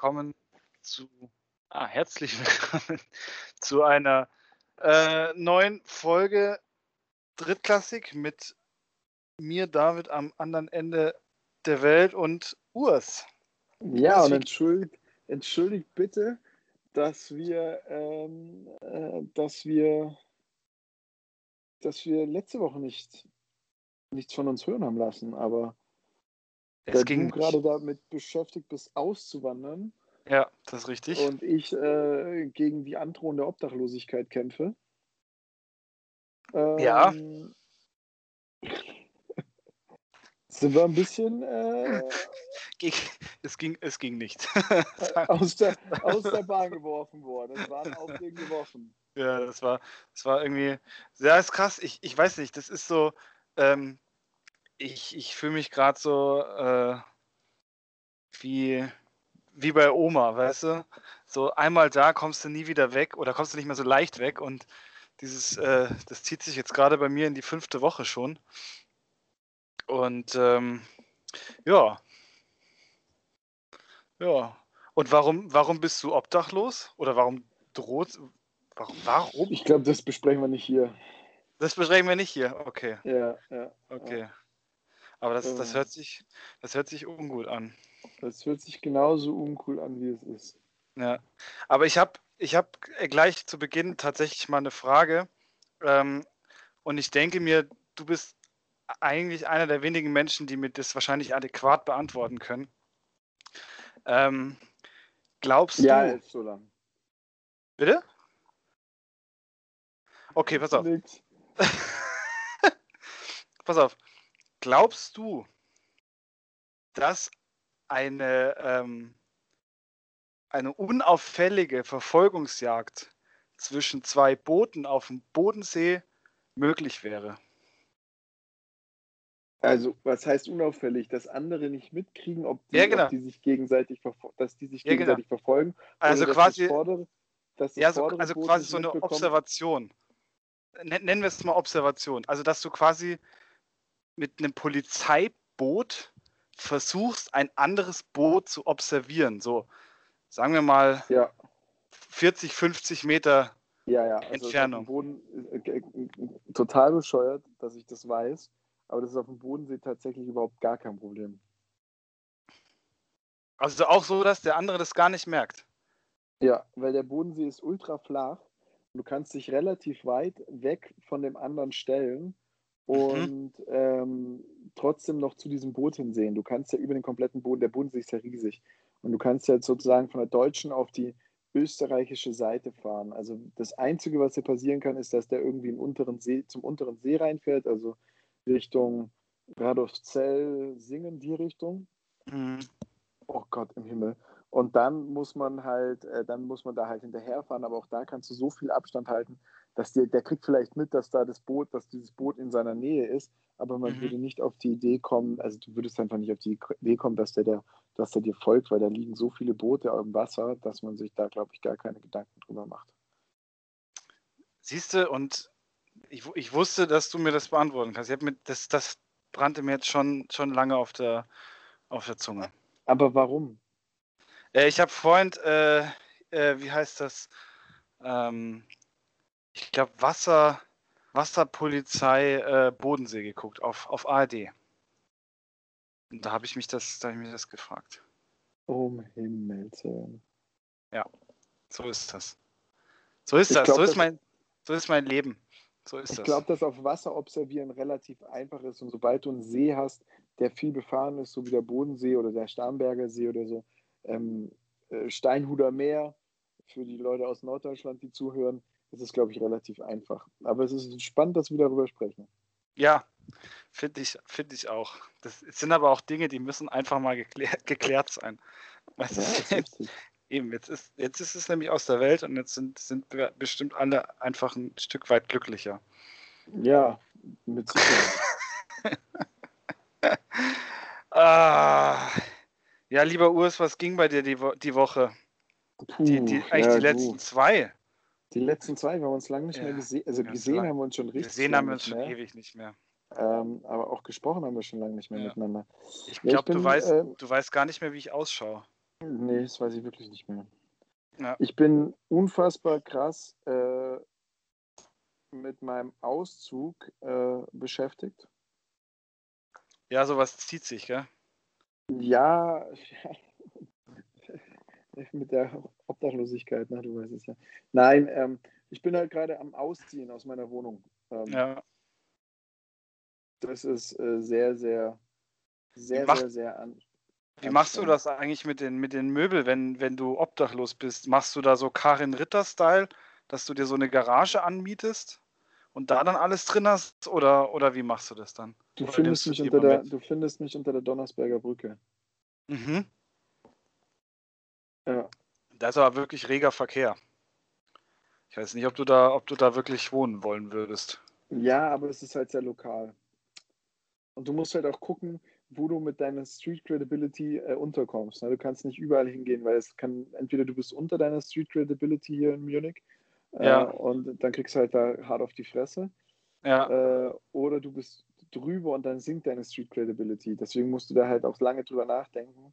willkommen zu, ah, herzlich willkommen zu einer äh, neuen Folge Drittklassik mit mir, David, am anderen Ende der Welt und Urs. Ja, und entschuldigt, entschuldigt bitte, dass wir, ähm, äh, dass wir, dass wir letzte Woche nicht nichts von uns hören haben lassen, aber Es ging du gerade damit beschäftigt bist, auszuwandern Ja, das ist richtig. und ich äh, gegen die androhende Obdachlosigkeit kämpfe. Ja. ähm, Sind wir ein bisschen äh, Es ging, es ging nicht. aus, der, aus der Bahn geworfen worden. Es waren aufregende Wochen. Ja, das war, das war irgendwie, ja, ist krass. Ich, ich weiß nicht, das ist so, ähm, ich, ich fühle mich gerade so äh, wie, wie bei Oma, weißt du? So einmal da kommst du nie wieder weg oder kommst du nicht mehr so leicht weg und dieses, äh, das zieht sich jetzt gerade bei mir in die fünfte Woche schon. Und ähm, ja. Ja. Und warum, warum bist du obdachlos? Oder warum droht, warum, warum? Ich glaube, das besprechen wir nicht hier. Das besprechen wir nicht hier. Okay, Ja, ja. okay. Aber das, das Ähm. hört sich, das hört sich ungut an. Das hört sich genauso uncool an, wie es ist. Ja. Aber ich habe, ich habe gleich zu Beginn tatsächlich mal eine Frage. Ähm, und ich denke mir, du bist eigentlich einer der wenigen Menschen, die mir das wahrscheinlich adäquat beantworten können. Ähm, glaubst Ja, du? ist so lang. Bitte? Okay, pass auf. Pass auf. Glaubst du, dass eine, ähm, eine unauffällige Verfolgungsjagd zwischen zwei Booten auf dem Bodensee möglich wäre? Also, was heißt unauffällig? Dass andere nicht mitkriegen, ob die, Ja, genau. ob die sich gegenseitig, dass die sich Ja, genau. gegenseitig verfolgen? Also quasi, das vordere, das ja, so, also Boot quasi so eine? Observation. Nen- Nennen wir es mal Observation. Also, dass du quasi mit einem Polizeiboot versuchst, ein anderes Boot zu observieren. So, sagen wir mal Ja, 40, 50 Meter ja, ja. Also Entfernung. Boden, äh, äh, total bescheuert, dass ich das weiß. Aber das ist auf dem Bodensee tatsächlich überhaupt gar kein Problem. Also auch so, dass der andere das gar nicht merkt. Ja, weil der Bodensee ist ultra flach. Du kannst dich relativ weit weg von dem anderen stellen Mhm. und ähm, trotzdem noch zu diesem Boot hinsehen. Du kannst ja über den kompletten Boden, der Bodensee ist ja riesig. Und du kannst ja sozusagen von der deutschen auf die österreichische Seite fahren. Also das Einzige, was hier passieren kann, ist, dass der irgendwie in unteren See, zum unteren See reinfährt, also Richtung Radolfzell, Singen, die Richtung. Mhm. Oh Gott im Himmel. Und dann muss man halt, äh, dann muss man da halt hinterherfahren, aber auch da kannst du so viel Abstand halten, dass dir, der kriegt vielleicht mit, dass da das Boot, dass dieses Boot in seiner Nähe ist, aber man Mhm. würde nicht auf die Idee kommen, also du würdest einfach nicht auf die Idee kommen, dass der, der, dass der dir folgt, weil da liegen so viele Boote im Wasser, dass man sich da, glaube ich, gar keine Gedanken drüber macht. Siehst du, und ich, ich wusste, dass du mir das beantworten kannst. Mir, das, das brannte mir jetzt schon, schon lange auf der, auf der Zunge. Aber warum? Äh, ich habe vorhin, äh, äh, wie heißt das? Ähm, ich glaube, Wasser, Wasserpolizei äh, Bodensee geguckt auf, auf ARD. Und da habe ich mich das, da hab ich mich das gefragt. Um Himmels Willen. So ist das. So ist Ich das. glaub, so ist mein, so ist mein Leben. So ist Ich das. glaube, dass auf Wasser observieren relativ einfach ist. Und sobald du einen See hast, der viel befahren ist, so wie der Bodensee oder der Starnberger See oder so, ähm, äh, Steinhuder Meer, für die Leute aus Norddeutschland, die zuhören, ist es, glaube ich, relativ einfach. Aber es ist spannend, dass wir darüber sprechen. Ja, finde ich, finde ich auch. Das sind aber auch Dinge, die müssen einfach mal geklär, geklärt sein. Weißt Ja, ist jetzt, eben, jetzt ist, jetzt ist es nämlich aus der Welt und jetzt sind, sind wir bestimmt alle einfach ein Stück weit glücklicher. ja mit Sicherheit. Ah, ja, lieber Urs, was ging bei dir die, Wo die Woche? Die, die, Puh, eigentlich ja, die letzten du. zwei. Die letzten zwei, wir haben uns lange nicht Ja, mehr gesehen. Also gesehen lang. haben wir uns schon richtig Gesehen haben wir uns schon mehr. ewig nicht mehr. Ähm, aber auch gesprochen haben wir schon lange nicht mehr Ja. miteinander. Ich Ja, glaube, du bin, weißt, ähm, du weißt gar nicht mehr, wie ich ausschaue. Nee, Nee, das weiß ich wirklich nicht mehr. Ja. Ich bin unfassbar krass äh, mit meinem Auszug äh, beschäftigt. Ja, sowas zieht sich, gell? Ja, mit der Obdachlosigkeit, ne, du weißt es ja. Nein, ähm, ich bin halt gerade am Ausziehen aus meiner Wohnung. Ähm, Ja. Das ist äh, sehr, sehr, sehr, macht- sehr, sehr an. Wie machst du das eigentlich mit den, mit den Möbeln, wenn, wenn du obdachlos bist? Machst du da so Karin Ritter-Style, dass du dir so eine Garage anmietest und da dann alles drin hast? Oder, oder wie machst du das dann? Du findest, mich unter der, mit? du findest mich unter der Donnersberger Brücke. Mhm. Ja. Da ist aber wirklich reger Verkehr. Ich weiß nicht, ob du da, ob du da wirklich wohnen wollen würdest. Ja, aber es ist halt sehr lokal. Und du musst halt auch gucken, wo du mit deiner Street Credibility äh, unterkommst. Ne? Du kannst nicht überall hingehen, weil es kann, entweder du bist unter deiner Street Credibility hier in Munich äh, Ja. und dann kriegst du halt da hart auf die Fresse. Ja, Äh, oder du bist drüber und dann sinkt deine Street Credibility. Deswegen musst du da halt auch lange drüber nachdenken.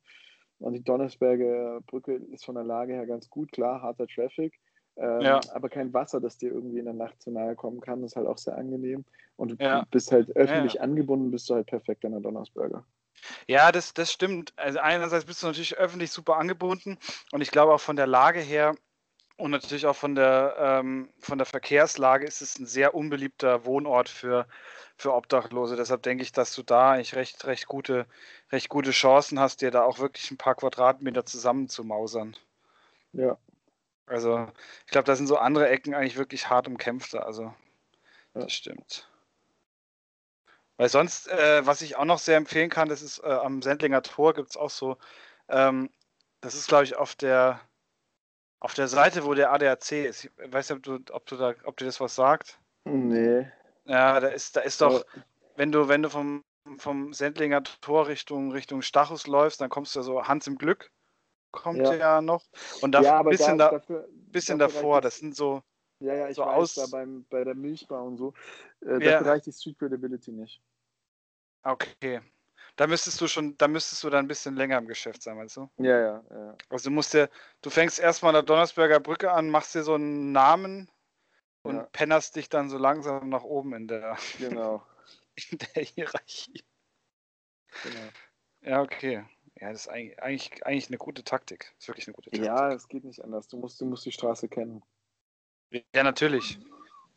Und die Donnersberger Brücke ist von der Lage her ganz gut, klar, harter Traffic. Ähm, Ja. Aber kein Wasser, das dir irgendwie in der Nacht zu nahe kommen kann, ist halt auch sehr angenehm. Und du Ja. bist halt öffentlich Ja. angebunden, bist du halt perfekt an der Donnersberger. ja das, das stimmt. Also einerseits bist du natürlich öffentlich super angebunden und ich glaube auch von der Lage her und natürlich auch von der, ähm, von der Verkehrslage ist es ein sehr unbeliebter Wohnort für, für Obdachlose. Deshalb denke ich, dass du da eigentlich recht, recht, gute, recht gute Chancen hast, dir da auch wirklich ein paar Quadratmeter zusammenzumausern. Ja, Also ich glaube, da sind so andere Ecken eigentlich wirklich hart umkämpfter. Also Ja. das stimmt. Weil sonst, äh, was ich auch noch sehr empfehlen kann, das ist äh, am Sendlinger Tor gibt es auch so, ähm, das ist glaube ich auf der auf der Seite, wo der ADAC ist. Ich weiß nicht, ob du, ob du da, ob dir das was sagt. nee. Ja, da ist, da ist doch, Aber- wenn du, wenn du vom, vom Sendlinger Tor Richtung, Richtung Stachus läufst, dann kommst du so Hans im Glück, kommt Ja. ja, noch. Und da ja, ein bisschen, da, da, dafür, bisschen dafür davor, das sind so, Ja, ja, ich so weiß, aus- da beim, bei der Milchbar und so. Äh, Ja. Dafür reicht die Street Credibility nicht. Okay. Da müsstest du schon, da müsstest du dann ein bisschen länger im Geschäft sein, meinst du? Ja, ja, ja. Also du musst dir, du fängst erstmal an der Donnersberger Brücke an, machst dir so einen Namen und Ja. pennerst dich dann so langsam nach oben in der, Genau. in der Hierarchie. genau. Ja, okay. Ja, das ist eigentlich, eigentlich, eine gute Taktik. Das ist wirklich eine gute Taktik. Ja, es geht nicht anders. Du musst, du musst die Straße kennen. Ja, natürlich.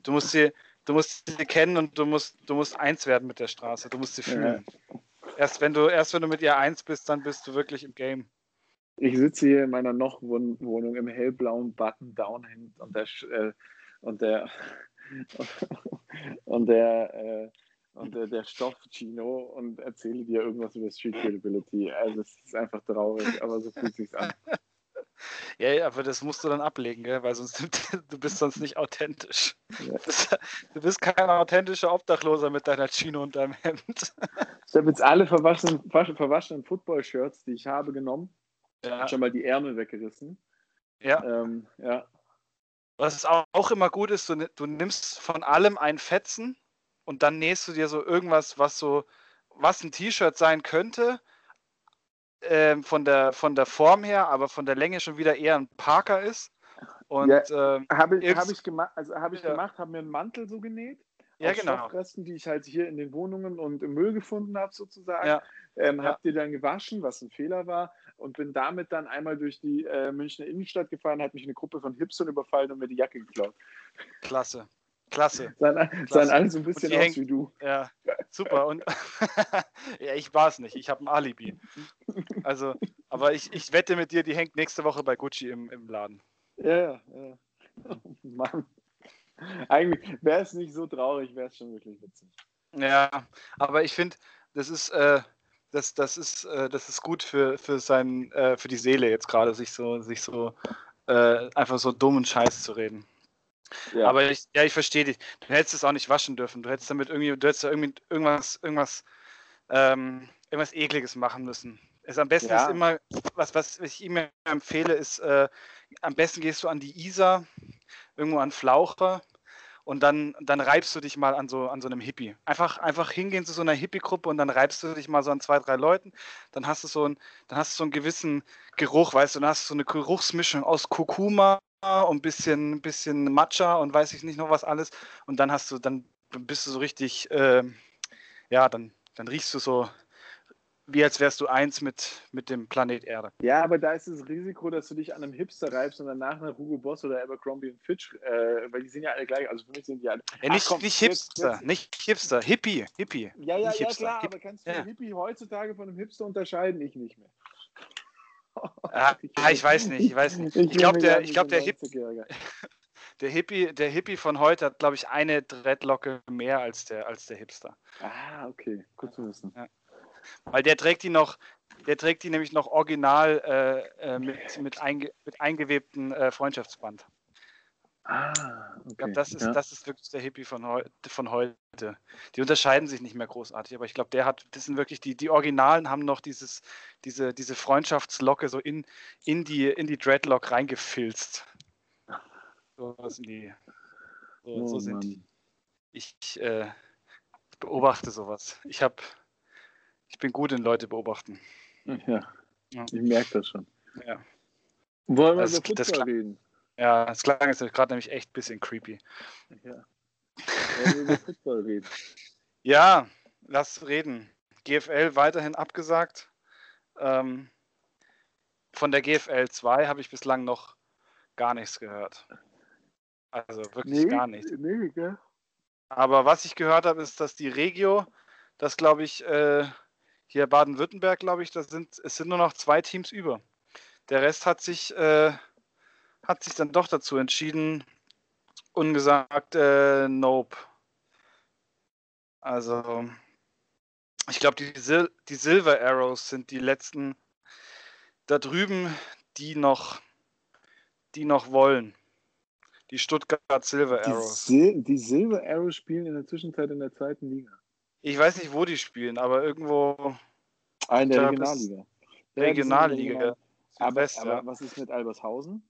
Du musst sie, du musst sie kennen und du musst, du musst eins werden mit der Straße. Du musst sie Ja. Erst wenn du, erst wenn du mit ihr eins bist, dann bist du wirklich im Game. Ich sitze hier in meiner noch Wohn- Wohnung im hellblauen Button-Down-Hemd und der äh, und der und der äh, und der, der Stoff Chino und erzähle dir irgendwas über Street Credibility. Also es ist einfach traurig, aber so fühlt sich's an. Ja, aber das musst du dann ablegen, gell? weil sonst du bist sonst nicht authentisch. Ja. Du bist, kein authentischer Obdachloser mit deiner Chino und deinem Hemd. Ich habe jetzt alle verwaschenen, verwasch- verwaschenen Football-Shirts, die ich habe, genommen. Ja, Schon mal die Ärmel weggerissen. ja. Ähm, ja. Was auch, auch immer gut ist, du, du nimmst von allem ein Fetzen und dann nähst du dir so irgendwas, was so, was ein T-Shirt sein könnte, ähm, von, der, von der Form her, aber von der Länge schon wieder eher ein Parker ist. Und Ja, ähm, Habe ich, hab ich, gema also hab ich Ja. gemacht, habe mir einen Mantel so genäht. ja, aus genau. Stoffresten, die ich halt hier in den Wohnungen und im Müll gefunden habe, sozusagen. Ja. Ähm, Ja. Hab die dann gewaschen, was ein Fehler war, und bin damit dann einmal durch die äh, Münchner Innenstadt gefahren, hat mich eine Gruppe von Hipstern überfallen und mir die Jacke geklaut. Klasse. Klasse. Sahen, sahen alle so ein bisschen aus hängt- wie du. Ja, super. Und ja, ich war es nicht. Ich habe ein Alibi. Also, aber ich, ich wette mit dir, die hängt nächste Woche bei Gucci im, im Laden. Ja, ja. ja. Mann. Eigentlich wäre es nicht so traurig, wäre es schon wirklich witzig. Ja, aber ich finde, das ist, äh, das, das ist, äh, das ist gut für, für, sein, äh, für die Seele jetzt gerade, sich so, sich so äh, einfach so dummen Scheiß zu reden. Ja. Aber ich, ja, ich verstehe dich. Du hättest es auch nicht waschen dürfen. Du hättest damit irgendwie, du hättest da irgendwie irgendwas, irgendwas, ähm, irgendwas Ekliges machen müssen. Es am besten Ja. ist immer, was, was ich ihm empfehle, ist, äh, am besten gehst du an die Isar, irgendwo an Flaucher und dann, dann reibst du dich mal an so, an so einem Hippie. Einfach, einfach hingehen zu so einer Hippie-Gruppe und dann reibst du dich mal so an zwei, drei Leuten. Dann hast du so, ein, dann hast du so einen gewissen Geruch, weißt du, dann hast du so eine Geruchsmischung aus Kurkuma und ein bisschen, bisschen Matcha und weiß ich nicht noch was alles. Und dann hast du, dann bist du so richtig, äh, ja, dann, dann riechst du so, wie als wärst du eins mit, mit dem Planet Erde. Ja, aber da ist das Risiko, dass du dich an einem Hipster reibst und danach nach Hugo Boss oder Abercrombie Fitch, äh, weil die sind ja alle gleich. Also für mich sind die alle. Ja, nicht, Ach, komm, nicht Hipster, jetzt, jetzt. nicht Hipster, Hippie, Hippie. Ja, ja, ja, klar, Hip aber kannst du ja. Hippie heutzutage von einem Hipster unterscheiden? Ich nicht mehr. Ah, ich, ich weiß nicht, ich weiß nicht. Ich, ich glaube, der, glaub, der, Hip, der, Hippie, der Hippie von heute hat, glaube ich, eine Dreadlocke mehr als der, als der Hipster. Ah, okay, gut zu wissen. Ja. Weil der trägt die noch, der trägt die nämlich noch original äh, äh mit, mit, einge, mit eingewebten äh, Freundschaftsband. Ah, okay. Ich glaube, das ist, ja. das ist wirklich der Hippie von, heu von heute. Die unterscheiden sich nicht mehr großartig, aber ich glaube, der hat, das sind wirklich die, die Originalen haben noch dieses, diese, diese Freundschaftslocke so in, in, die, in die Dreadlock reingefilzt. So sind die. So, oh, so sind die. Ich äh, beobachte sowas. Ich habe ich bin gut in Leute beobachten. Ja, ja. ich merke das schon. Ja. Wollen wir das, über Fußball das reden? Ja, das klang jetzt gerade nämlich echt ein bisschen creepy. Ja. Wollen wir über Fußball reden? Ja, lass reden. GFL weiterhin abgesagt. Ähm, von der GFL 2 habe ich bislang noch gar nichts gehört. Also wirklich nee, gar nichts. Nee, gell? Aber was ich gehört habe, ist, dass die Regio, das glaube ich, äh, hier Baden-Württemberg, glaube ich, da sind, es sind nur noch zwei Teams über. Der Rest hat sich, äh, hat sich dann doch dazu entschieden und gesagt, äh, nope. Also, ich glaube, die, Sil die Silver Arrows sind die letzten da drüben, die noch, die noch wollen. Die Stuttgart Silver Arrows. Die, Sil die Silver Arrows spielen in der Zwischenzeit in der zweiten Liga. Ich weiß nicht, wo die spielen, aber irgendwo. Ah, in der Regionalliga. Regionalliga. Aber, West, aber ja. was ist mit Albershausen?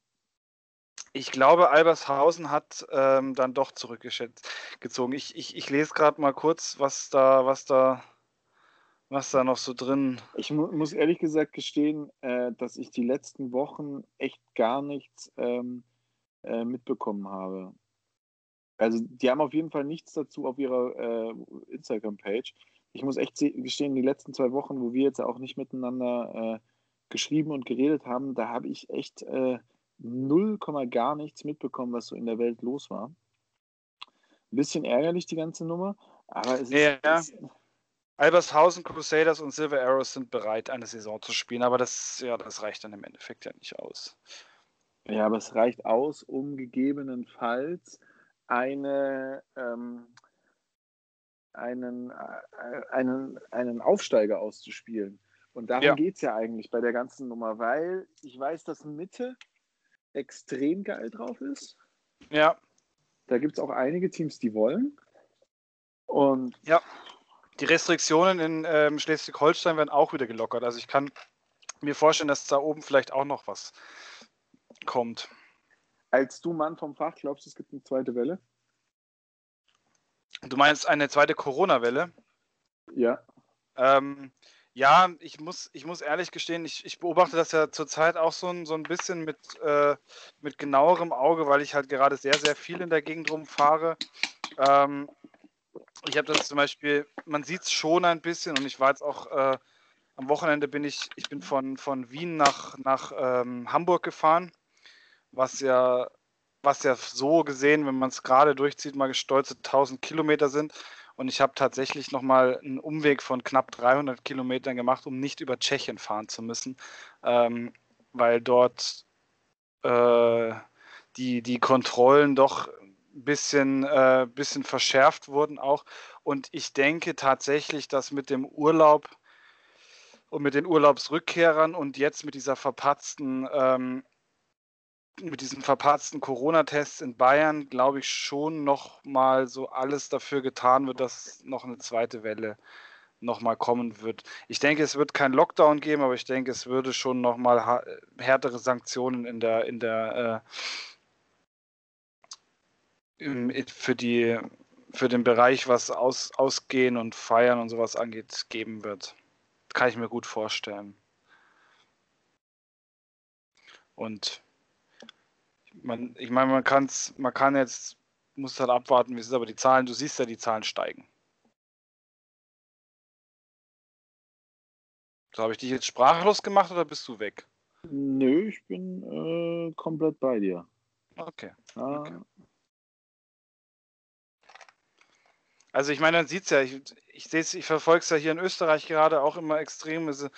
Ich glaube, Albershausen hat ähm, dann doch zurückgezogen. Ich, ich, ich lese gerade mal kurz, was da, was da, was da noch so drin. Ich mu muss ehrlich gesagt gestehen, äh, dass ich die letzten Wochen echt gar nichts ähm, äh, mitbekommen habe. Also die haben auf jeden Fall nichts dazu auf ihrer äh, Instagram-Page. Ich muss echt gestehen, die letzten zwei Wochen, wo wir jetzt auch nicht miteinander äh, geschrieben und geredet haben, da habe ich echt äh, null Komma gar nichts mitbekommen, was so in der Welt los war. Ein bisschen ärgerlich die ganze Nummer, aber es ist. Ja. Es, Albershausen, Crusaders und Silver Arrows sind bereit, eine Saison zu spielen, aber das, ja, das reicht dann im Endeffekt ja nicht aus. Ja, aber es reicht aus, um gegebenenfalls eine, ähm, einen, äh, einen, einen Aufsteiger auszuspielen. Und darum ja. geht es ja eigentlich bei der ganzen Nummer, weil ich weiß, dass Mitte extrem geil drauf ist. Ja. Da gibt es auch einige Teams, die wollen. Und ja, die Restriktionen in ähm, Schleswig-Holstein werden auch wieder gelockert. Also ich kann mir vorstellen, dass da oben vielleicht auch noch was kommt. Als du Mann vom Fach glaubst, es gibt eine zweite Welle? Du meinst eine zweite Corona-Welle? Ja. Ähm, ja, ich muss, ich muss ehrlich gestehen, ich, ich beobachte das ja zurzeit auch so ein, so ein bisschen mit, äh, mit genauerem Auge, weil ich halt gerade sehr, sehr viel in der Gegend rumfahre. Ähm, ich habe das zum Beispiel, man sieht es schon ein bisschen und ich war jetzt auch äh, am Wochenende bin ich, ich bin von, von Wien nach, nach ähm, Hamburg gefahren was ja, was ja so gesehen, wenn man es gerade durchzieht, mal gestolze 1000 Kilometer sind. Und ich habe tatsächlich nochmal einen Umweg von knapp 300 Kilometern gemacht, um nicht über Tschechien fahren zu müssen, ähm, weil dort äh, die, die Kontrollen doch ein bisschen, äh, bisschen verschärft wurden auch. Und ich denke tatsächlich, dass mit dem Urlaub und mit den Urlaubsrückkehrern und jetzt mit dieser verpatzten ähm, mit diesen verpatzten Corona-Tests in Bayern, glaube ich, schon noch mal so alles dafür getan wird, dass noch eine zweite Welle noch mal kommen wird. Ich denke, es wird keinen Lockdown geben, aber ich denke, es würde schon noch mal härtere Sanktionen in der in der für die für den Bereich, was aus, Ausgehen und Feiern und sowas angeht, geben wird. Kann ich mir gut vorstellen. Und man, ich meine, man kann man kann jetzt, muss halt abwarten, wie es ist, aber die Zahlen, du siehst ja, die Zahlen steigen. So, habe ich dich jetzt sprachlos gemacht oder bist du weg? Nö, ich bin äh, komplett bei dir. Okay. Ah. okay. Also ich meine, man sieht es ja, ich, ich ich verfolge es ja hier in Österreich gerade auch immer extrem. Also,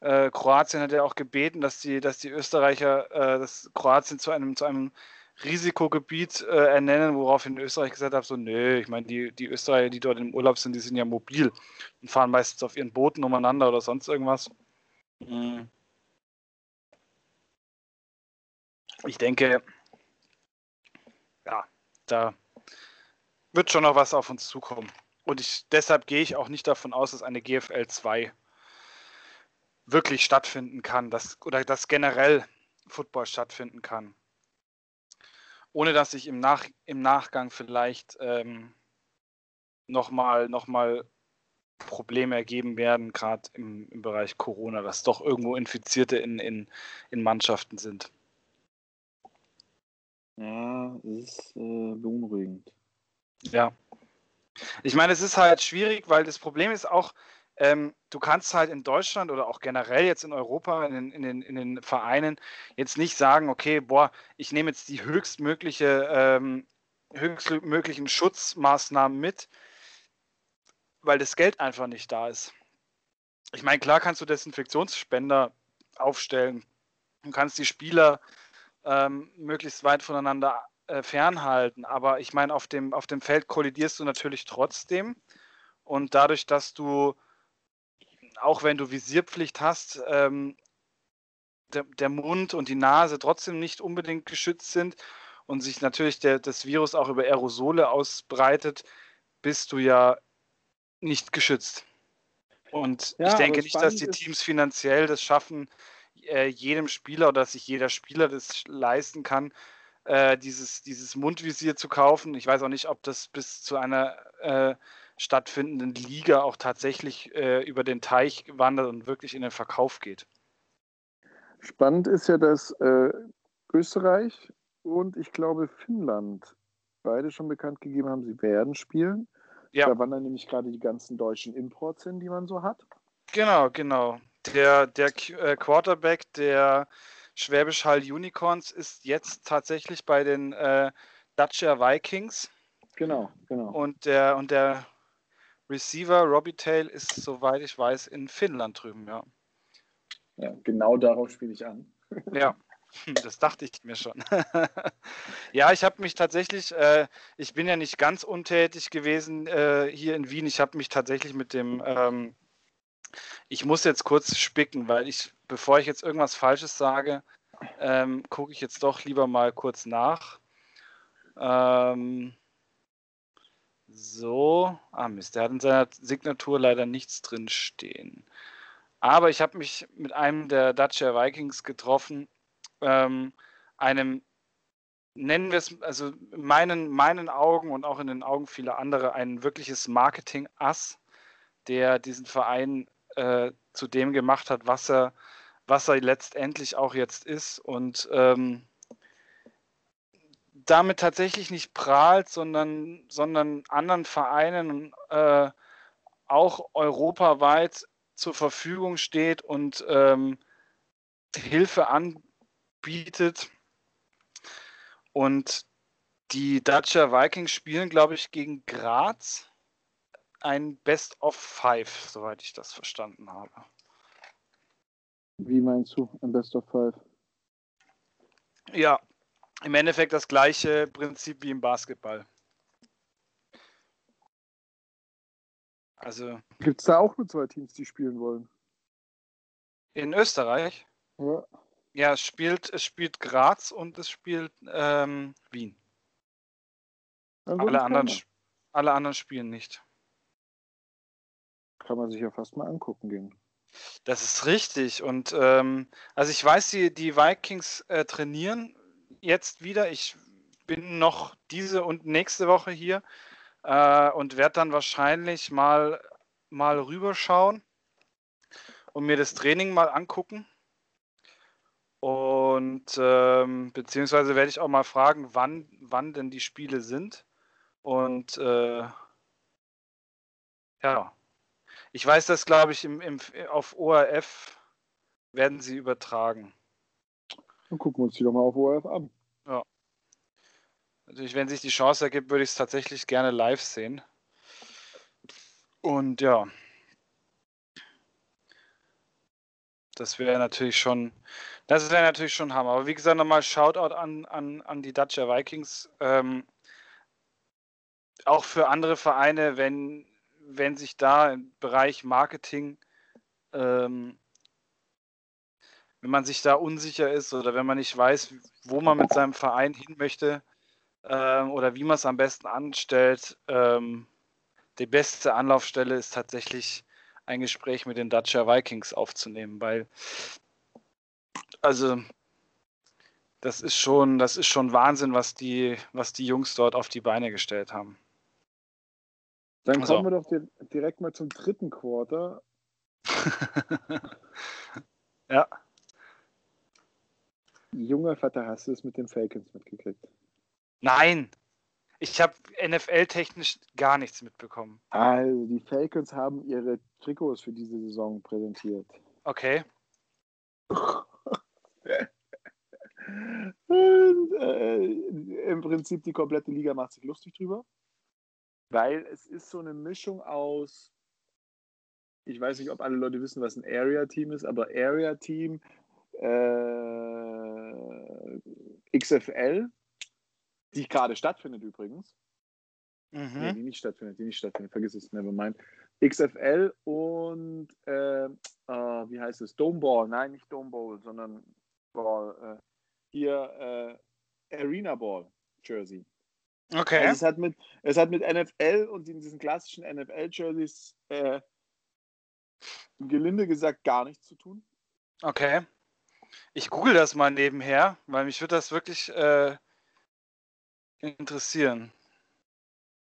äh, Kroatien hat ja auch gebeten, dass die, dass die Österreicher äh, das Kroatien zu einem, zu einem Risikogebiet äh, ernennen, woraufhin Österreich gesagt hat, so, nö, ich meine, die, die Österreicher, die dort im Urlaub sind, die sind ja mobil und fahren meistens auf ihren Booten umeinander oder sonst irgendwas. Mhm. Ich denke, ja, da wird schon noch was auf uns zukommen. Und ich, deshalb gehe ich auch nicht davon aus, dass eine GFL 2 wirklich stattfinden kann, dass, oder dass generell Football stattfinden kann. Ohne dass sich im, Nach, im Nachgang vielleicht ähm, nochmal noch mal Probleme ergeben werden, gerade im, im Bereich Corona, dass doch irgendwo Infizierte in, in, in Mannschaften sind. Ja, das ist äh, beunruhigend. Ja. Ich meine, es ist halt schwierig, weil das Problem ist auch, ähm, du kannst halt in Deutschland oder auch generell jetzt in Europa, in den, in, den, in den Vereinen, jetzt nicht sagen, okay, boah, ich nehme jetzt die höchstmögliche, ähm, höchstmöglichen Schutzmaßnahmen mit, weil das Geld einfach nicht da ist. Ich meine, klar kannst du Desinfektionsspender aufstellen. Du kannst die Spieler ähm, möglichst weit voneinander äh, fernhalten. Aber ich meine, auf dem, auf dem Feld kollidierst du natürlich trotzdem. Und dadurch, dass du, auch wenn du Visierpflicht hast, ähm, der, der, Mund und die Nase trotzdem nicht unbedingt geschützt sind und sich natürlich der, das Virus auch über Aerosole ausbreitet, bist du ja nicht geschützt. Und ja, ich denke nicht, dass die Teams finanziell das schaffen, äh, jedem Spieler oder dass sich jeder Spieler das leisten kann, äh, dieses, dieses Mundvisier zu kaufen. Ich weiß auch nicht, ob das bis zu einer äh, stattfindenden Liga auch tatsächlich äh, über den Teich wandert und wirklich in den Verkauf geht. Spannend ist ja, dass äh, Österreich und ich glaube Finnland beide schon bekannt gegeben haben, sie werden spielen. Ja. Da wandern nämlich gerade die ganzen deutschen Imports hin, die man so hat. Genau, genau. Der, der äh, Quarterback, der Schwäbisch Hall Unicorns ist jetzt tatsächlich bei den äh, Dacia Vikings. Genau, genau. Und der, und der Receiver Robbie Tail ist, soweit ich weiß, in Finnland drüben, ja. Ja, genau darauf spiele ich an. ja, das dachte ich mir schon. ja, ich habe mich tatsächlich, äh, ich bin ja nicht ganz untätig gewesen äh, hier in Wien. Ich habe mich tatsächlich mit dem ähm, ich muss jetzt kurz spicken, weil ich, bevor ich jetzt irgendwas Falsches sage, ähm, gucke ich jetzt doch lieber mal kurz nach. Ähm, so, ah Mist, der hat in seiner Signatur leider nichts drin stehen. Aber ich habe mich mit einem der Dacia Vikings getroffen, ähm, einem, nennen wir es, also in meinen, meinen Augen und auch in den Augen vieler anderer, ein wirkliches Marketing-Ass, der diesen Verein äh, zu dem gemacht hat, was er, was er letztendlich auch jetzt ist und ähm, damit tatsächlich nicht prahlt, sondern, sondern anderen Vereinen äh, auch europaweit zur Verfügung steht und ähm, Hilfe anbietet. Und die Dacia Vikings spielen, glaube ich, gegen Graz ein Best of Five, soweit ich das verstanden habe. Wie meinst du ein Best of Five? Ja, im Endeffekt das gleiche Prinzip wie im Basketball. Also. Gibt es da auch nur zwei Teams, die spielen wollen? In Österreich? Ja. Ja, es spielt, es spielt Graz und es spielt ähm, Wien. Alle anderen, alle anderen spielen nicht kann man sich ja fast mal angucken gehen. Das ist richtig. Und ähm, also ich weiß, die, die Vikings äh, trainieren jetzt wieder. Ich bin noch diese und nächste Woche hier äh, und werde dann wahrscheinlich mal, mal rüberschauen und mir das Training mal angucken. Und ähm, beziehungsweise werde ich auch mal fragen, wann, wann denn die Spiele sind. Und äh, ja, ich weiß das, glaube ich, im, im, auf ORF werden sie übertragen. Dann gucken wir uns die doch mal auf ORF an. Ja. Natürlich, wenn sich die Chance ergibt, würde ich es tatsächlich gerne live sehen. Und ja. Das wäre natürlich schon, das wäre natürlich schon Hammer. Aber wie gesagt, nochmal Shoutout an, an, an die Dutcher Vikings. Ähm, auch für andere Vereine, wenn, wenn sich da im Bereich Marketing, ähm, wenn man sich da unsicher ist oder wenn man nicht weiß, wo man mit seinem Verein hin möchte ähm, oder wie man es am besten anstellt, ähm, die beste Anlaufstelle ist tatsächlich ein Gespräch mit den Dutcher Vikings aufzunehmen, weil also das ist schon, das ist schon Wahnsinn, was die, was die Jungs dort auf die Beine gestellt haben. Dann kommen wir doch direkt mal zum dritten Quarter. ja. Junger Vater, hast du es mit den Falcons mitgekriegt? Nein, ich habe NFL-technisch gar nichts mitbekommen. Also, die Falcons haben ihre Trikots für diese Saison präsentiert. Okay. Und äh, im Prinzip die komplette Liga macht sich lustig drüber. Weil es ist so eine Mischung aus, ich weiß nicht, ob alle Leute wissen, was ein Area-Team ist, aber Area-Team, äh, XFL, die gerade stattfindet übrigens. Mhm. Nee, die nicht stattfindet, die nicht stattfindet, vergiss es, never mind. XFL und äh, äh, wie heißt es? Dome Ball, nein, nicht Dome Bowl, sondern Ball. Äh, hier äh, Arena Ball Jersey. Okay. Also es, hat mit, es hat mit NFL und diesen klassischen NFL-Jerseys äh, gelinde gesagt gar nichts zu tun. Okay. Ich google das mal nebenher, weil mich würde das wirklich äh, interessieren.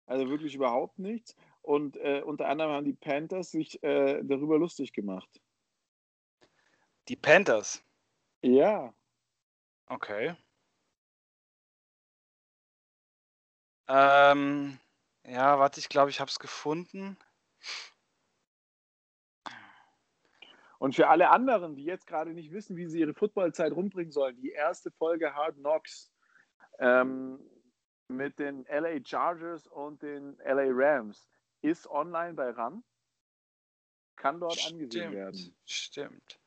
Also wirklich überhaupt nichts. Und äh, unter anderem haben die Panthers sich äh, darüber lustig gemacht. Die Panthers? Ja. Okay. Ähm, ja, warte, ich glaube, ich habe es gefunden. Und für alle anderen, die jetzt gerade nicht wissen, wie sie ihre Footballzeit rumbringen sollen, die erste Folge Hard Knocks ähm, mit den LA Chargers und den LA Rams ist online bei RAN. Kann dort stimmt, angesehen werden. Stimmt.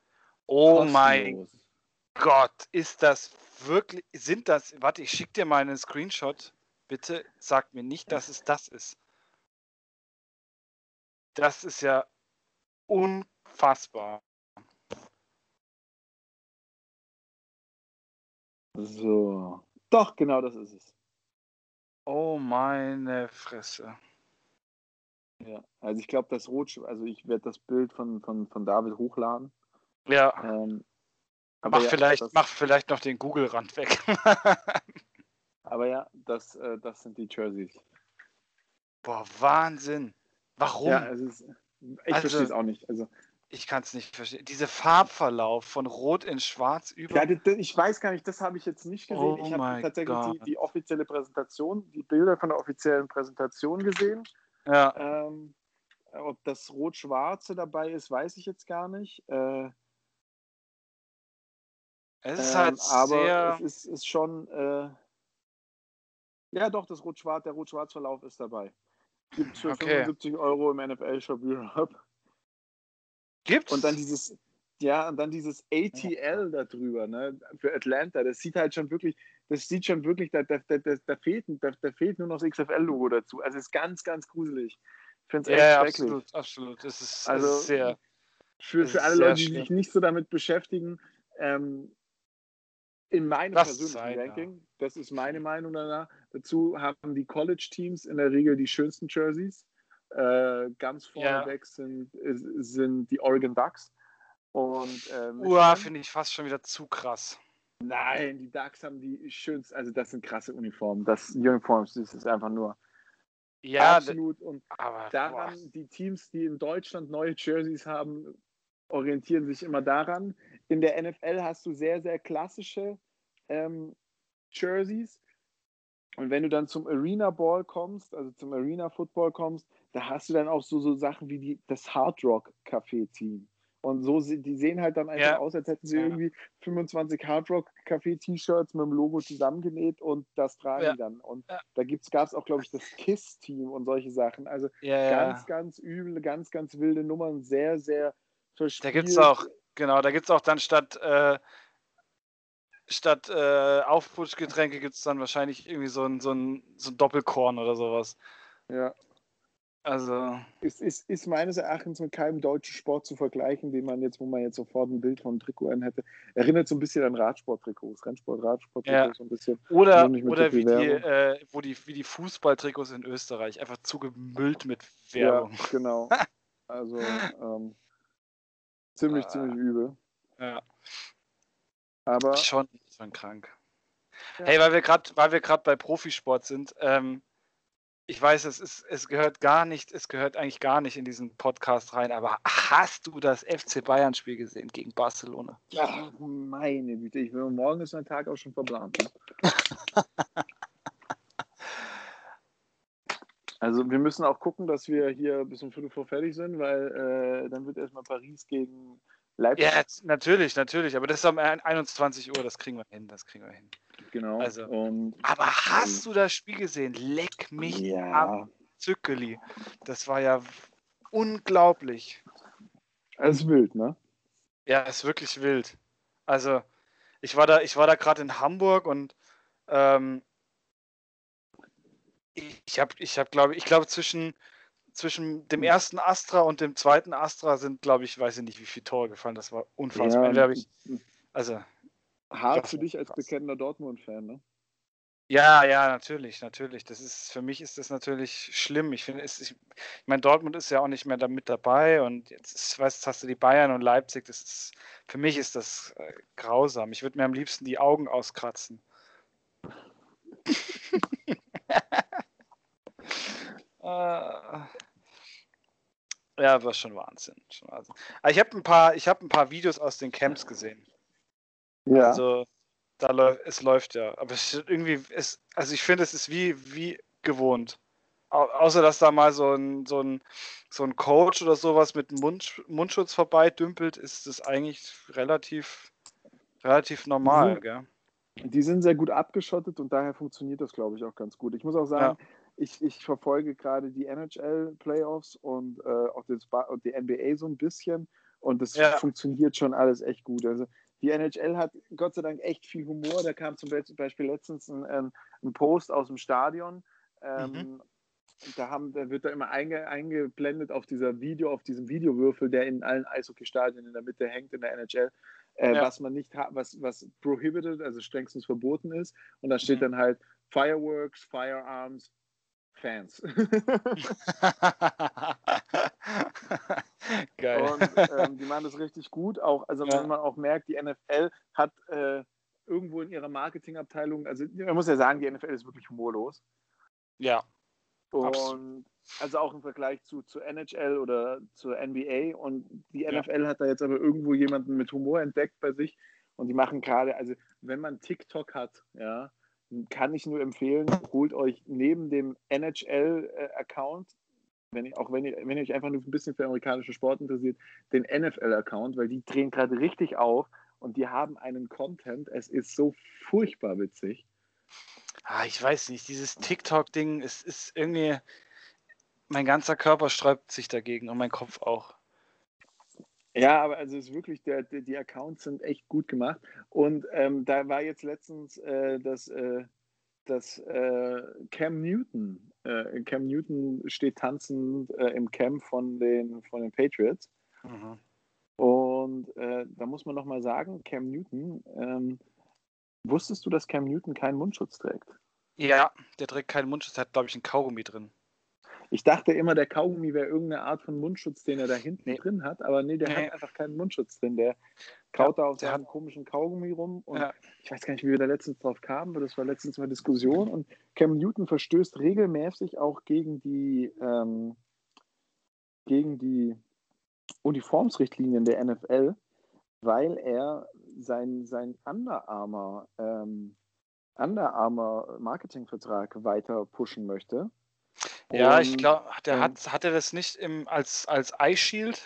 Oh Kostenlos. mein Gott, ist das wirklich, sind das, warte, ich schicke dir mal einen Screenshot bitte sag mir nicht, dass es das ist. Das ist ja unfassbar. So. Doch, genau das ist es. Oh meine Fresse. Ja, also ich glaube, das Rot, also ich werde das Bild von, von, von David hochladen. Ja. Ähm, mach, ja, vielleicht, mach vielleicht noch den Google-Rand weg. Aber ja, das, äh, das sind die Jerseys. Boah, Wahnsinn. Warum? Ja, es ist, ich also, verstehe es auch nicht. Also, ich kann es nicht verstehen. Dieser Farbverlauf von Rot in Schwarz über. Ja, ich weiß gar nicht, das habe ich jetzt nicht gesehen. Oh ich habe tatsächlich die, die, offizielle Präsentation, die Bilder von der offiziellen Präsentation gesehen. Ja. Ähm, ob das Rot-Schwarze dabei ist, weiß ich jetzt gar nicht. Äh, es ist halt ähm, aber sehr... es ist, ist schon. Äh, ja, doch, das Rot-Schwarz, der Rot-Schwarz-Verlauf ist dabei. Gibt es für okay. 75 Euro im NFL-Shop Europe. Gibt's? Und dann dieses, ja, und dann dieses ATL da drüber, ne, für Atlanta. Das sieht halt schon wirklich, das sieht schon wirklich, da, da, da, da, fehlt, da, da fehlt nur noch das XFL-Logo dazu. Also es ist ganz, ganz gruselig. Ich finde es echt ja, schrecklich. Absolut, absolut. Das ist, also, ist sehr. Für, für alle Leute, die sich nicht so damit beschäftigen, ähm, in meinem das persönlichen sein, Ranking, ja. das ist meine Meinung danach, dazu haben die College-Teams in der Regel die schönsten Jerseys. Äh, ganz vorneweg ja. sind, sind die Oregon Ducks. Und, äh, Uah, finde ich fast schon wieder zu krass. Nein, die Ducks haben die schönsten, also das sind krasse Uniformen. Das Uniforms, das ist einfach nur Ja, absolut. Und aber daran, boah. die Teams, die in Deutschland neue Jerseys haben, orientieren sich immer daran. In der NFL hast du sehr, sehr klassische ähm, Jerseys. Und wenn du dann zum Arena Ball kommst, also zum Arena Football kommst, da hast du dann auch so, so Sachen wie die, das Hard Rock Café Team. Und so, die sehen halt dann einfach Ja. aus, als hätten sie Ja. irgendwie 25 Hard Rock Café T-Shirts mit dem Logo zusammengenäht und das tragen Ja. die dann. Und da gab es auch, glaube ich, das KISS Team und solche Sachen. Also ganz, ganz üble, ganz, ganz wilde Nummern, sehr, sehr verspielt. Da gibt es auch, genau, da gibt es auch dann statt, äh, statt äh, Aufputschgetränke gibt es dann wahrscheinlich irgendwie so ein, so, ein, so ein Doppelkorn oder sowas. Ja, Also, ist, ist, ist meines Erachtens mit keinem deutschen Sport zu vergleichen, den man jetzt, wo man jetzt sofort ein Bild von einem Trikot an hätte. Erinnert so ein bisschen an Radsporttrikots, Rennsport, Radsporttrikots, Ja. so ein bisschen. oder oder wie die, äh, wo die, wie die Fußballtrikots in Österreich, einfach zugemüllt mit Ja, Werbung. genau. Also ähm, ziemlich, Ah. ziemlich übel. Ja, Aber schon, schon krank. Ja. Hey, weil wir gerade, weil wir gerade bei Profisport sind, ähm, ich weiß, es ist, es gehört gar nicht, es gehört eigentlich gar nicht in diesen Podcast rein, aber hast du das FC Bayern Spiel gesehen gegen Barcelona? ach, meine Güte, ich will, morgen ist mein Tag auch schon verplant. Ne? Also wir müssen auch gucken, dass wir hier bis um Viertel vor fertig sind, weil äh, dann wird erstmal Paris gegen Leipzig. Ja, natürlich, natürlich, aber das ist um 21 Uhr, das kriegen wir hin, das kriegen wir hin. Genau. Also. Und Aber hast du das Spiel gesehen? Leck mich ja, Zückeli. Das war ja unglaublich. es ist wild, ne? Ja, ist wirklich wild. Also, ich war da, ich war da gerade in Hamburg und ähm, ich, habe, ich habe, glaube ich, glaube zwischen zwischen dem ersten Astra und dem zweiten Astra sind, glaube ich, weiß ich nicht, wie viele Tore gefallen. Das war unfassbar. Ja, ich, also, hart für dich als krass. bekennender Dortmund-Fan, ne? ja, ja, natürlich, natürlich. Das ist für mich ist das natürlich schlimm. Ich finde, ich, ich meine, Dortmund ist ja auch nicht mehr da mit dabei und jetzt, ist, weißt, jetzt hast du die Bayern und Leipzig. Das ist, für mich ist das äh, grausam. Ich würde mir am liebsten die Augen auskratzen. Äh, ja, war schon Wahnsinn. Schon Wahnsinn. Aber ich habe ein paar, ich habe ein paar Videos aus den Camps gesehen. Ja. Also da läuft, es läuft ja. Aber es ist irgendwie, es, also ich finde, es ist wie, wie gewohnt. Au außer dass da mal so ein, so ein, so ein Coach oder sowas mit Mund, Mundschutz vorbeidümpelt, ist es eigentlich relativ, relativ normal, Mhm. gell? Die sind sehr gut abgeschottet und daher funktioniert das, glaube ich, auch ganz gut. Ich muss auch sagen, ich, ich verfolge gerade die NHL-Playoffs und äh, auch das die NBA so ein bisschen und das Ja. funktioniert schon alles echt gut. Also die NHL hat Gott sei Dank echt viel Humor. Da kam zum Beispiel letztens ein, ein, ein Post aus dem Stadion. Ähm, Mhm. Da, haben, da wird da immer einge, eingeblendet auf dieser Video, auf diesem Videowürfel, der in allen Eishockeystadien in der Mitte hängt in der NHL, äh, Ja. was man nicht hat, was, was prohibited, also strengstens verboten ist. Und da steht Mhm. dann halt Fireworks, Firearms, Fans. Geil. Und ähm, die machen das richtig gut. Auch, also Ja. wenn man auch merkt, die NFL hat äh, irgendwo in ihrer Marketingabteilung, also man muss ja sagen, die NFL ist wirklich humorlos. ja, Und Absolut. also auch im Vergleich zu, zu NHL oder zur NBA. Und die Ja. NFL hat da jetzt aber irgendwo jemanden mit Humor entdeckt bei sich. Und die machen gerade, also wenn man TikTok hat, ja, kann ich nur empfehlen, holt euch neben dem NHL-Account, wenn ihr, auch wenn ihr, wenn ihr euch einfach nur ein bisschen für amerikanische Sport interessiert, den NFL-Account, weil die drehen gerade richtig auf und die haben einen Content. Es ist so furchtbar witzig. Ah, ich weiß nicht, dieses TikTok-Ding, es ist irgendwie, mein ganzer Körper sträubt sich dagegen und mein Kopf auch. Ja, aber also es ist wirklich, der, der, die Accounts sind echt gut gemacht. Und ähm, da war jetzt letztens äh, das, äh, das äh, Cam Newton. Äh, Cam Newton steht tanzend äh, im Camp von den, von den Patriots. Mhm. Und äh, da muss man nochmal sagen, Cam Newton, ähm, wusstest du, dass Cam Newton keinen Mundschutz trägt? Ja, der trägt keinen Mundschutz, der hat, glaube ich, einen Kaugummi drin. Ich dachte immer, der Kaugummi wäre irgendeine Art von Mundschutz, den er da hinten Nee. drin hat, aber nee, der Nee. hat einfach keinen Mundschutz drin. Der, kaut ja, da auf seinem komischen Kaugummi rum und ja. ich weiß gar nicht, wie wir da letztens drauf kamen, aber das war letztens mal Diskussion und Cam Newton verstößt regelmäßig auch gegen die ähm, gegen die Uniformsrichtlinien der NFL, weil er sein, sein Under Armour ähm, Under Armour Marketingvertrag weiter pushen möchte. Ja, und, ich glaube, der hat, hat er das nicht im, als, als Eye Shield?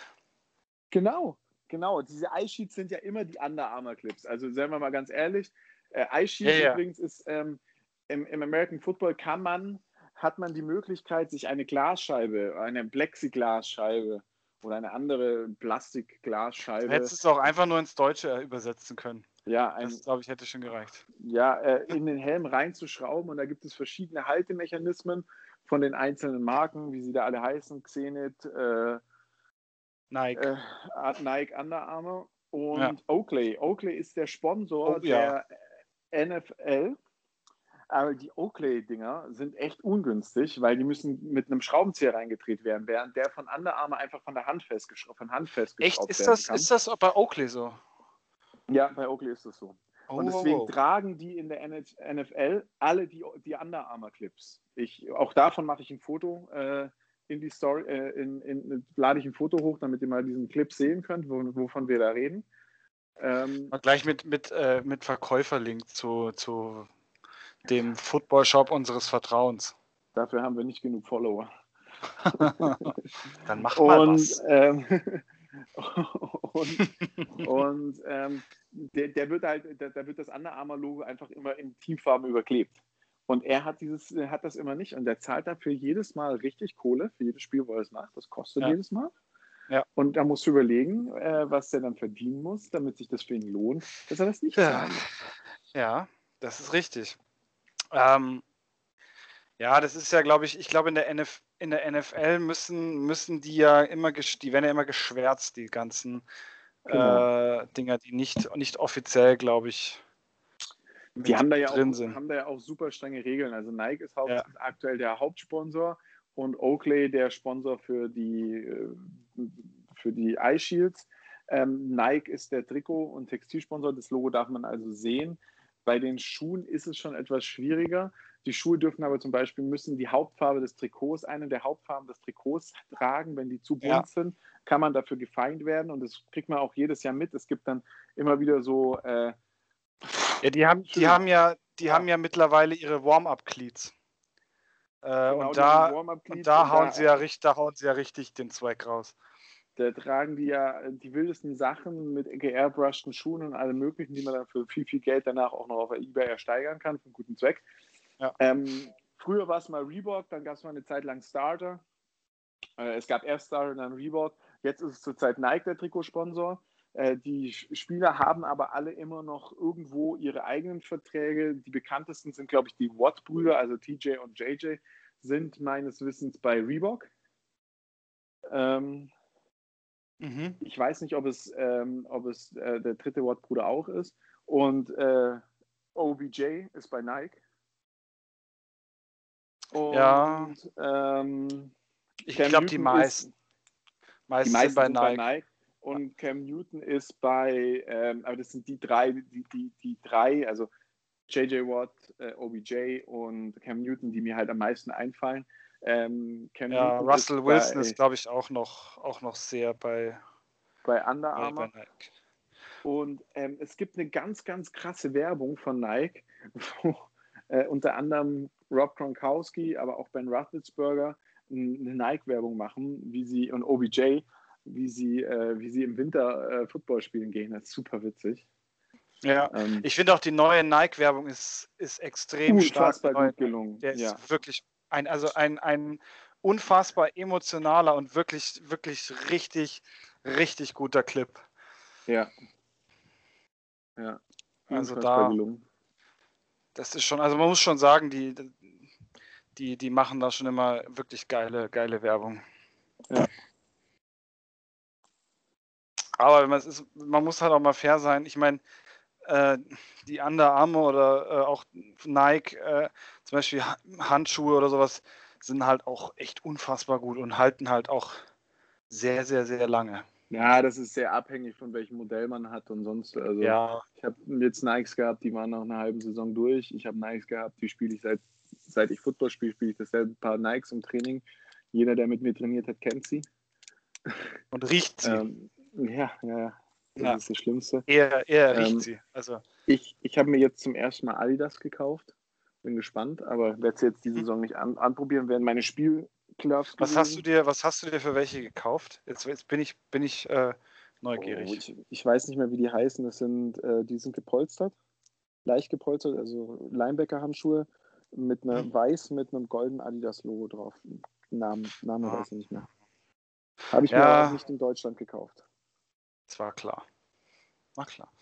Genau, genau. Diese Eye Shields sind ja immer die Under Armour Clips. Also seien wir mal ganz ehrlich, äh, Eye Shield ja, übrigens ja. ist ähm, im, im American Football kann man, hat man die Möglichkeit, sich eine Glasscheibe, eine Plexiglasscheibe oder eine andere Plastikglasscheibe. Du hättest es auch einfach nur ins Deutsche übersetzen können. Ja, ein, das glaube ich hätte schon gereicht. Ja, äh, in den Helm reinzuschrauben und da gibt es verschiedene Haltemechanismen von den einzelnen Marken, wie sie da alle heißen, Xenit, äh, Nike, äh, Nike Under Armour und ja. Oakley. Oakley ist der Sponsor oh, der ja. NFL. Aber die Oakley-Dinger sind echt ungünstig, weil die müssen mit einem Schraubenzieher reingedreht werden, während der von Under Armour einfach von der Hand festgeschraubt, von Hand festgeschraubt echt? Ist das, kann. Ist das bei Oakley so? Ja, bei Oakley ist das so. Oh, und deswegen oh, oh. tragen die in der NFL alle die, die Under Armour Clips. Ich, auch davon mache ich ein Foto äh, in die Story, äh, in, in, lade ich ein Foto hoch, damit ihr mal diesen Clip sehen könnt, wo, wovon wir da reden. Ähm, gleich mit, mit, äh, mit Verkäuferlink zu, zu dem Football-Shop unseres Vertrauens. Dafür haben wir nicht genug Follower. Dann macht mal und, was. Ähm, und, und ähm, der, der, wird halt, da wird das Under Armour Logo einfach immer in Teamfarben überklebt. Und er hat dieses, hat das immer nicht und der zahlt dafür jedes Mal richtig Kohle für jedes Spiel, wo er es macht. Das kostet ja. jedes Mal. Ja. Und da musst du überlegen, äh, was er dann verdienen muss, damit sich das für ihn lohnt, dass er das nicht ja. zahlt. Ja, das ist richtig. Ähm, ja, das ist ja, glaube ich, ich glaube in der, NF, in der NFL müssen, müssen die ja immer, die werden ja immer geschwärzt, die ganzen genau. äh, Dinger, die nicht, nicht offiziell, glaube ich, die haben da, ja auch, haben da ja auch super strenge Regeln. Also Nike ist ja. aktuell der Hauptsponsor und Oakley der Sponsor für die, äh, für die Eye Shields. Ähm, Nike ist der Trikot- und Textilsponsor. Das Logo darf man also sehen. Bei den Schuhen ist es schon etwas schwieriger. Die Schuhe dürfen aber zum Beispiel müssen die Hauptfarbe des Trikots, eine der Hauptfarben des Trikots tragen. Wenn die zu bunt ja. sind, kann man dafür gefeind werden und das kriegt man auch jedes Jahr mit. Es gibt dann immer wieder so. Äh, ja, die haben, die haben ja, die ja. haben ja mittlerweile ihre Warm-up-Cleats. Äh, genau, und da, und da hauen sie ja richtig, da hauen sie ja richtig den Zweig raus. Da tragen die ja die wildesten Sachen mit geairbrushten Schuhen und allem möglichen, die man dann für viel, viel Geld danach auch noch auf Ebay ersteigern kann, für einen guten Zweck. Ja. Ähm, früher war es mal Reebok, dann gab es mal eine Zeit lang Starter. Äh, es gab erst Starter und dann Reebok. Jetzt ist es zurzeit Nike der Trikotsponsor. Äh, die Spieler haben aber alle immer noch irgendwo ihre eigenen Verträge. Die bekanntesten sind, glaube ich, die Watt-Brüder, also TJ und JJ, sind meines Wissens bei Reebok. Ähm, mhm. Ich weiß nicht, ob es, ähm, ob es äh, der dritte Watt-Bruder auch ist. Und äh, OBJ ist bei Nike. Und, ja. Ähm, ich glaube, die meisten. meisten, die meisten bei, Nike. bei Nike. Und Cam Newton ist bei, ähm, aber das sind die drei, die, die, die drei, also JJ Watt, äh, OBJ und Cam Newton, die mir halt am meisten einfallen. Ähm, ja, Russell ist Wilson bei, ist, glaube ich, auch noch, auch noch sehr bei, bei Under Armour. Bei und ähm, es gibt eine ganz, ganz krasse Werbung von Nike, wo äh, unter anderem Rob Gronkowski, aber auch Ben Roethlisberger eine Nike-Werbung machen, wie sie und OBJ, wie sie, äh, wie sie im Winter äh, Football spielen gehen. Das ist super witzig. Ja, ähm, ich finde auch die neue Nike-Werbung ist, ist extrem stark. gut gelungen. Der ja. ist wirklich ein, also ein, ein unfassbar emotionaler und wirklich, wirklich richtig, richtig guter Clip. Ja. Ja. Also da. Gelungen. Das ist schon, also man muss schon sagen, die, die, die machen da schon immer wirklich geile, geile Werbung. Ja. Aber man, ist, man muss halt auch mal fair sein. Ich meine, äh, die Under Armour oder äh, auch Nike, äh, zum Beispiel Handschuhe oder sowas, sind halt auch echt unfassbar gut und halten halt auch sehr, sehr, sehr lange. Ja, das ist sehr abhängig von welchem Modell man hat und sonst. Also Ja, ich habe jetzt Nikes gehabt, die waren nach einer halben Saison durch. Ich habe Nikes gehabt, die spiele ich seit, seit ich Football spiele, spiele ich dasselbe Paar Nikes im Training. Jeder, der mit mir trainiert hat, kennt sie. und riecht sie. Ähm, ja, ja, ja. Das Ja. ist das Schlimmste. er er riecht ähm, sie. Also, Ich, ich habe mir jetzt zum ersten Mal Adidas gekauft. Bin gespannt, aber werde es jetzt diese Mhm. Saison nicht an, anprobieren. Werden meine Spielclubs was hast du dir, was hast du dir für welche gekauft? Jetzt, jetzt bin ich, bin ich äh, neugierig. Oh, ich, ich weiß nicht mehr, wie die heißen. Das sind, äh, die sind gepolstert, leicht gepolstert, also Linebacker-Handschuhe mit einer Mhm. weiß mit einem goldenen Adidas-Logo drauf. Namen, Name Ah. weiß ich nicht mehr. Habe ich mir Ja. auch nicht in Deutschland gekauft. Das war klar. War klar.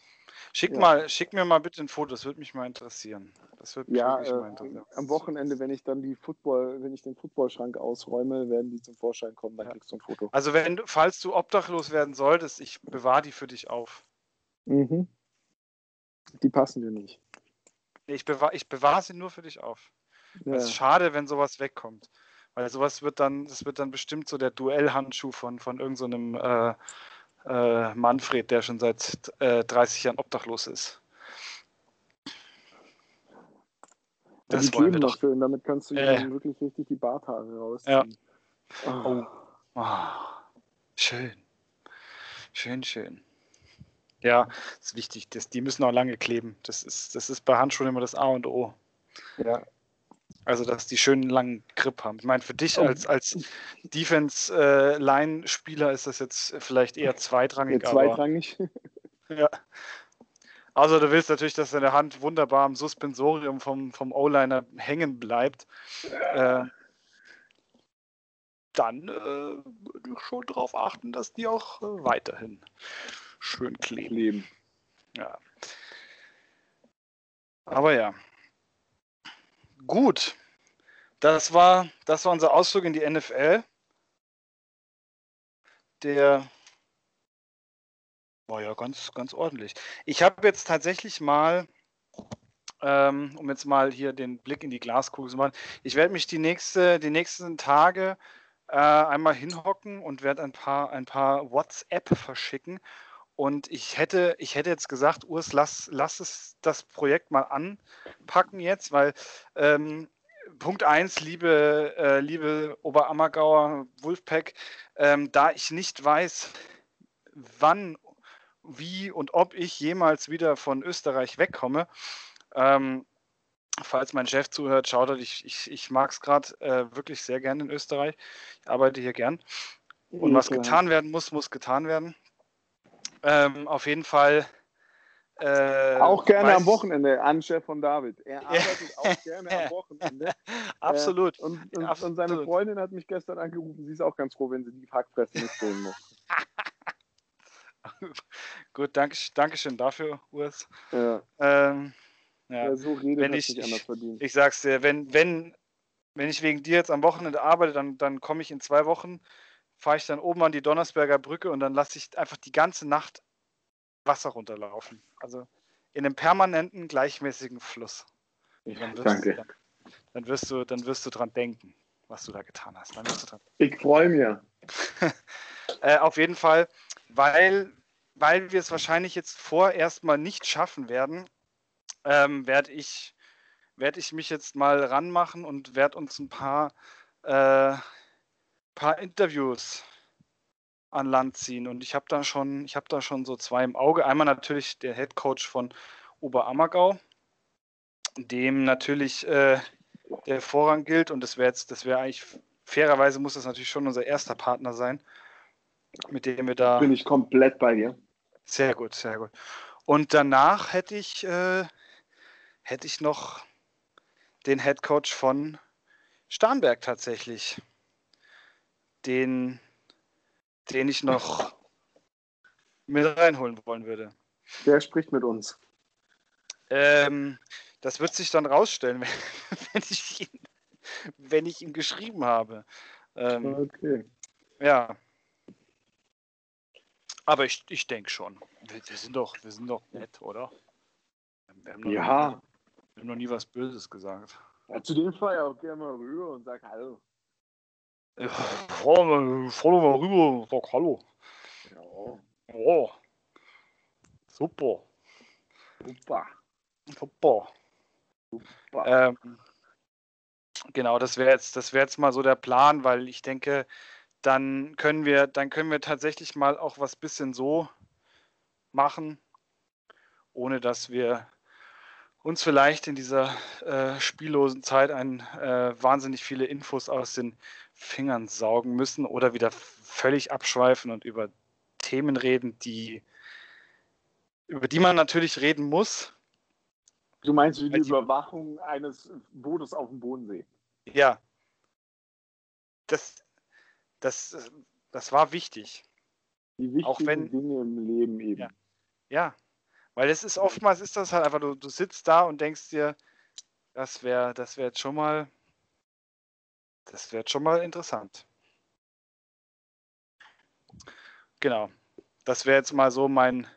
Schick, Ja. mal, schick mir mal bitte ein Foto, das würde mich mal interessieren. Das würde mich Ja, wirklich mal äh, interessieren. am Wochenende, wenn ich dann die Football, wenn ich den Footballschrank ausräume, werden die zum Vorschein kommen, dann Ja. kriegst du ein Foto. Also wenn du, falls du obdachlos werden solltest, ich bewahre die für dich auf. Mhm. Die passen dir nicht. Nee, Ich bewahre ich bewahr sie nur für dich auf. Ja. Es ist schade, wenn sowas wegkommt. Weil sowas wird dann, das wird dann bestimmt so der Duellhandschuh von, von irgendeinem äh, äh, Manfred, der schon seit äh, 30 Jahren obdachlos ist. Ja, Das die wollen kleben wir noch doch. schön, damit kannst du Äh. wirklich richtig die Barthaare rausziehen. Oh. Ah, schön. Schön, schön. Ja, ist wichtig. Das, die müssen auch lange kleben. Das ist, das ist bei Handschuhen immer das A und O. Ja. Also, dass die schönen langen Grip haben. Ich meine, für dich Oh. als, als Defense-Line-Spieler ist das jetzt vielleicht eher Ja, zweitrangig. aber, zweitrangig. ja. Also, du willst natürlich, dass deine Hand wunderbar am Suspensorium vom, vom O-Liner hängen bleibt. Äh, dann äh, würde ich schon darauf achten, dass die auch äh, weiterhin schön kleben. Kleben. Ja. Aber ja. Gut. Das war, das war unser Ausflug in die NFL. Der war ja ganz, ganz ordentlich. Ich habe jetzt tatsächlich mal, ähm, um jetzt mal hier den Blick in die Glaskugel zu machen, ich werde mich die, nächste, die nächsten Tage äh, einmal hinhocken und werde ein paar, ein paar WhatsApp verschicken. Und ich hätte, ich hätte jetzt gesagt, Urs, lass, lass es das Projekt mal anpacken jetzt, weil ähm, Punkt 1, liebe, äh, liebe Oberammergauer Wolfpack, ähm, da ich nicht weiß, wann, wie und ob ich jemals wieder von Österreich wegkomme, ähm, falls mein Chef zuhört, schaut er, ich, ich, ich mag es gerade äh, wirklich sehr gern in Österreich. Ich arbeite hier gern. Und was getan werden muss, muss getan werden. Ähm, auf jeden Fall. Äh, Auch gerne weiß- am Wochenende an Chef von David. Er arbeitet auch gerne am Wochenende. Absolut. Und, und, und Absolut. seine Freundin hat mich gestern angerufen. Sie ist auch ganz froh, wenn sie die Hackfresse nicht sehen muss. Gut, danke, Dankeschön dafür, Urs. Ja, Ähm, ja, wer so redet, wenn ich- nicht anders verdient. ich sag's dir, wenn, wenn, wenn ich wegen dir jetzt am Wochenende arbeite, dann, dann komme ich in zwei Wochen, fahre ich dann oben an die Donnersberger Brücke und dann lasse ich einfach die ganze Nacht Wasser runterlaufen. Also in einem permanenten, gleichmäßigen Fluss. Dann wirst, Danke. Dann, dann, wirst du, dann wirst du dran denken, was du da getan hast. Ich freue mich. Äh, auf jeden Fall, weil, weil wir es wahrscheinlich jetzt vorerst mal nicht schaffen werden, ähm, werde ich, werd ich mich jetzt mal ranmachen und werde uns ein paar, äh, paar Interviews an Land ziehen. Und ich habe da schon, ich habe da schon so zwei im Auge. Einmal natürlich der Head Coach von Oberammergau, dem natürlich äh, der Vorrang gilt. Und das wäre jetzt, das wäre eigentlich fairerweise muss das natürlich schon unser erster Partner sein, mit dem wir da. Bin ich komplett bei dir. Sehr gut, sehr gut. Und danach hätte ich, äh, hätte ich noch den Head Coach von Starnberg tatsächlich. Den, den ich noch mit reinholen wollen würde. Wer spricht mit uns? Ähm, das wird sich dann rausstellen, wenn, wenn, ich, ihn, wenn ich ihn geschrieben habe. Ähm, Okay. Ja. Aber ich, ich denke schon. Wir, wir, sind doch, wir sind doch nett, oder? Wir haben, noch Ja. nie, wir haben noch nie was Böses gesagt. ja. Zu dem Fall ja auch gerne mal rüber und sag Hallo. Ja, fahr mal, fahr doch mal rüber, sag Hallo. Ja, Oh, Oh. Super. super. Super. super. Ähm, genau, das wäre jetzt, das wäre jetzt mal so der Plan, weil ich denke, dann können wir, dann können wir tatsächlich mal auch was bisschen so machen, ohne dass wir uns vielleicht in dieser äh, spiellosen Zeit ein äh, wahnsinnig viele Infos aus den Fingern saugen müssen oder wieder völlig abschweifen und über Themen reden, die über die man natürlich reden muss. du meinst wie die Überwachung eines Bootes auf dem Bodensee? Ja, das, das, das war wichtig. Die wichtigen Auch wenn- Dinge im Leben eben. Ja. Ja, weil es ist oftmals ist das halt einfach, du, du sitzt da und denkst dir, das wäre, das wäre jetzt schon mal, das wäre schon mal interessant. Genau. Das wäre jetzt mal so mein,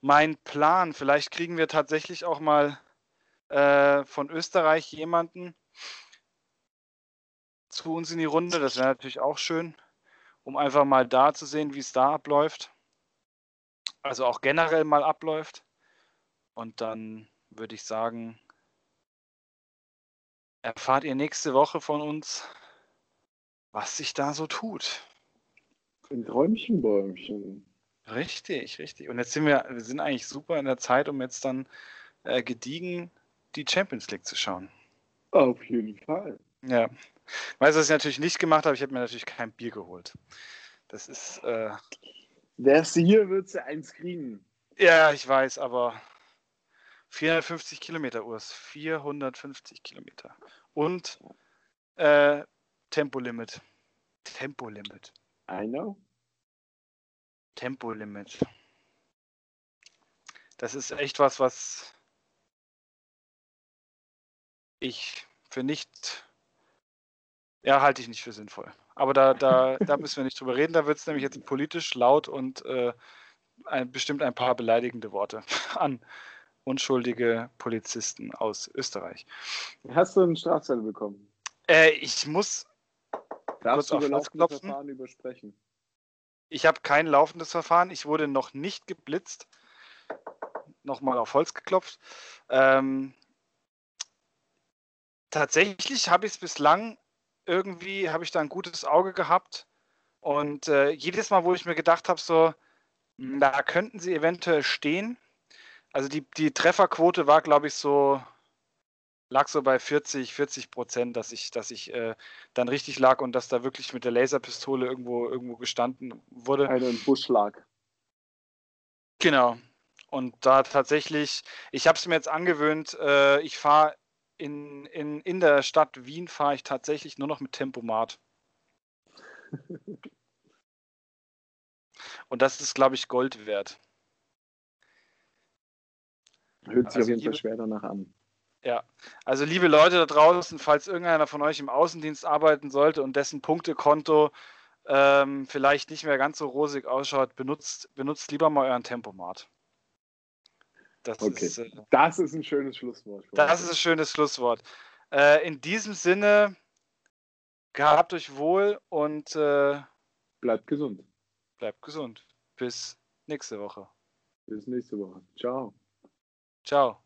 mein Plan. Vielleicht kriegen wir tatsächlich auch mal äh, von Österreich jemanden zu uns in die Runde. Das wäre natürlich auch schön, um einfach mal da zu sehen, wie es da abläuft. Also auch generell mal abläuft. Und dann würde ich sagen, erfahrt ihr nächste Woche von uns, was sich da so tut. Ein Träumchenbäumchen. Richtig, richtig. Und jetzt sind wir, wir sind eigentlich super in der Zeit, um jetzt dann äh, gediegen die Champions League zu schauen. Auf jeden Fall. Ja. Weißt du, was ich natürlich nicht gemacht habe? Ich habe mir natürlich kein Bier geholt. Das ist, äh, Wärst du hier, würdest du eins kriegen. ja, ich weiß, aber 450 Kilometer, Urs. 450 Kilometer. Und äh, Tempolimit. Tempolimit. I know. Tempolimit. Das ist echt was, was ich für nicht, ja, halte ich nicht für sinnvoll. Aber da, da, da müssen wir nicht drüber reden. Da wird es nämlich jetzt politisch laut und äh, ein, bestimmt ein paar beleidigende Worte an unschuldige Polizisten aus Österreich. Hast du einen Strafzettel bekommen? Äh, ich muss, Darfst Kurz auf Holz klopfen? Verfahren übersprechen? ich habe kein laufendes Verfahren. Ich wurde noch nicht geblitzt. Nochmal auf Holz geklopft. Ähm, tatsächlich habe ich es bislang irgendwie, habe ich da ein gutes Auge gehabt. Und äh, jedes Mal, wo ich mir gedacht habe, so, "Hm, da könnten sie eventuell stehen. Also die, die Trefferquote war, glaube ich, so, lag so bei 40, 40 Prozent, dass ich, dass ich äh, dann richtig lag und dass da wirklich mit der Laserpistole irgendwo, irgendwo gestanden wurde. Einer im Busch lag. Genau. Und da tatsächlich, ich habe es mir jetzt angewöhnt, äh, ich fahre in, in, in der Stadt Wien, fahre ich tatsächlich nur noch mit Tempomat. Und das ist, glaube ich, Gold wert. Hört sich Also auf jeden Fall schwer danach an. Ja, also liebe Leute da draußen, falls irgendeiner von euch im Außendienst arbeiten sollte und dessen Punktekonto ähm, vielleicht nicht mehr ganz so rosig ausschaut, benutzt, benutzt lieber mal euren Tempomat. Das Okay. ist, äh, Das ist ein schönes Schlusswort. Das ist ein schönes Schlusswort. Äh, in diesem Sinne, gehabt euch wohl und äh, Bleibt gesund. bleibt gesund. Bis nächste Woche. Bis nächste Woche. Ciao. Ciao.